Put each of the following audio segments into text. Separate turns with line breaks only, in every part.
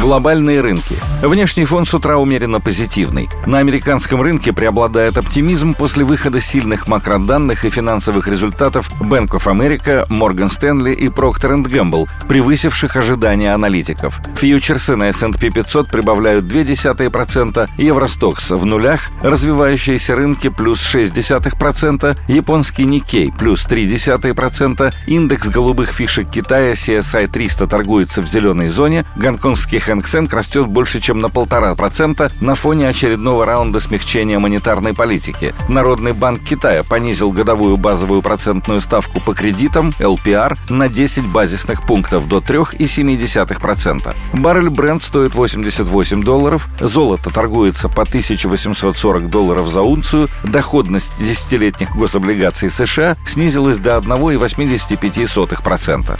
Глобальные рынки. Внешний фон с утра умеренно позитивный. На американском рынке преобладает оптимизм после выхода сильных макроданных и финансовых результатов Bank of America, Morgan Stanley и Procter Gamble, превысивших ожидания аналитиков. Фьючерсы на S&P 500 прибавляют 0,2%, Евростокс в нулях, развивающиеся рынки плюс 0,6%, японский Никей плюс 0,3%, индекс голубых фишек Китая CSI 300 торгуется в зеленой зоне, гонконгский Хэнк растет больше, чем на полтора процента на фоне очередного раунда смягчения монетарной политики. Народный банк Китая понизил годовую базовую процентную ставку по кредитам, LPR, на 10 базисных пунктов до 3,7%. Баррель бренд стоит 88 долларов, золото торгуется по 1840 долларов за унцию, доходность десятилетних гособлигаций США снизилась до 1,85%.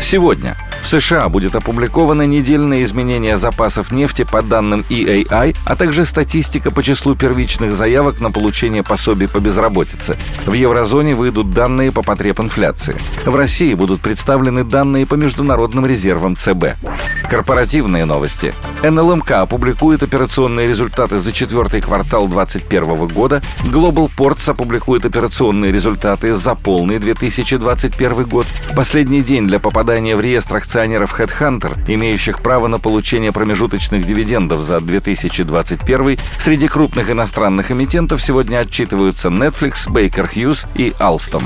Сегодня в США будет опубликовано недельное изменение запасов нефти по данным EAI, а также статистика по числу первичных заявок на получение пособий по безработице. В еврозоне выйдут данные по потреб инфляции. В России будут представлены данные по международным резервам ЦБ. Корпоративные новости. НЛМК опубликует операционные результаты за четвертый квартал 2021 года. Global Ports опубликует операционные результаты за полный 2021 год. Последний день для попадания в реестр акционеров Headhunter, имеющих право на получение промежуточных дивидендов за 2021, среди крупных иностранных эмитентов сегодня отчитываются Netflix, Baker Hughes и Alstom.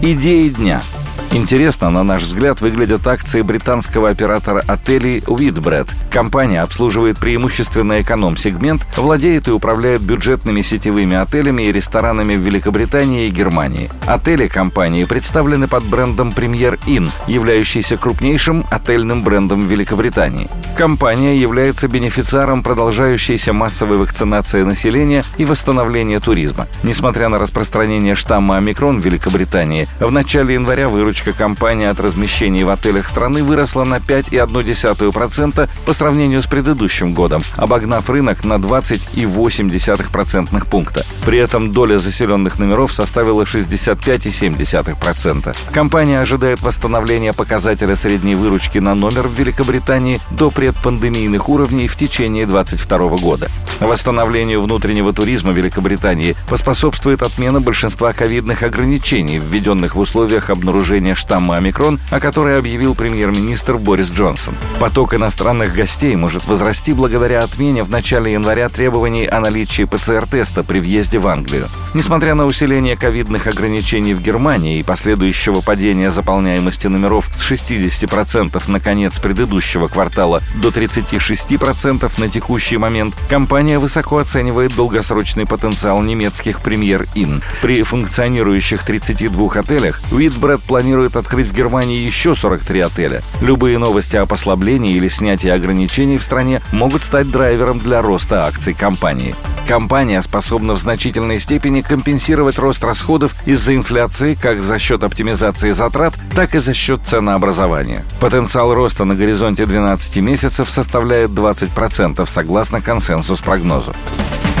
Идеи дня – Интересно, на наш взгляд, выглядят акции британского оператора отелей Whitbread. Компания обслуживает преимущественно эконом-сегмент, владеет и управляет бюджетными сетевыми отелями и ресторанами в Великобритании и Германии. Отели компании представлены под брендом Premier Inn, являющийся крупнейшим отельным брендом Великобритании. Компания является бенефициаром продолжающейся массовой вакцинации населения и восстановления туризма. Несмотря на распространение штамма омикрон в Великобритании, в начале января выручка компании от размещений в отелях страны выросла на 5,1% по сравнению с предыдущим годом, обогнав рынок на 20,8% пункта. При этом доля заселенных номеров составила 65,7%. Компания ожидает восстановления показателя средней выручки на номер в Великобритании до предпандемийных уровней в течение 2022 года. Восстановлению внутреннего туризма Великобритании поспособствует отмена большинства ковидных ограничений, введенных в условиях обнаружения штамма омикрон, о которой объявил премьер-министр Борис Джонсон. Поток иностранных гостей может возрасти благодаря отмене в начале января требований о наличии ПЦР-теста при въезде в Англию. Несмотря на усиление ковидных ограничений в Германии и последующего падения заполняемости номеров с 60% на конец предыдущего квартала до 36% на текущий момент, компания высоко оценивает долгосрочный потенциал немецких премьер-ин. При функционирующих 32 отелях планирует планирует открыть в Германии еще 43 отеля. Любые новости о послаблении или снятии ограничений в стране могут стать драйвером для роста акций компании. Компания способна в значительной степени компенсировать рост расходов из-за инфляции как за счет оптимизации затрат, так и за счет ценообразования. Потенциал роста на горизонте 12 месяцев составляет 20% согласно консенсус-прогнозу.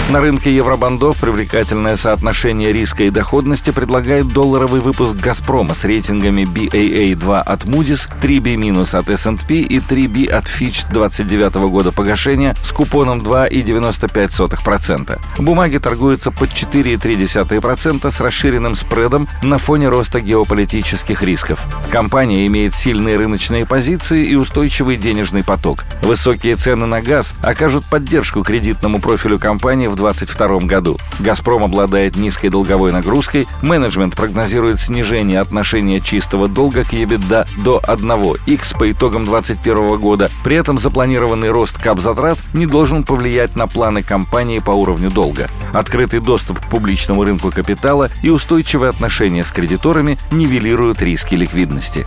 На рынке евробандов привлекательное соотношение риска и доходности предлагает долларовый выпуск «Газпрома» с рейтингами BAA2 от Moody's, 3B- от S&P и 3B от Fitch 29 года погашения с купоном 2,95%. Бумаги торгуются под 4,3% с расширенным спредом на фоне роста геополитических рисков. Компания имеет сильные рыночные позиции и устойчивый денежный поток. Высокие цены на газ окажут поддержку кредитному профилю компании в 2022 году. «Газпром» обладает низкой долговой нагрузкой, менеджмент прогнозирует снижение отношения чистого долга к EBITDA до 1x по итогам 2021 года. При этом запланированный рост кап-затрат не должен повлиять на планы компании по уровню долга. Открытый доступ к публичному рынку капитала и устойчивые отношения с кредиторами нивелируют риски ликвидности.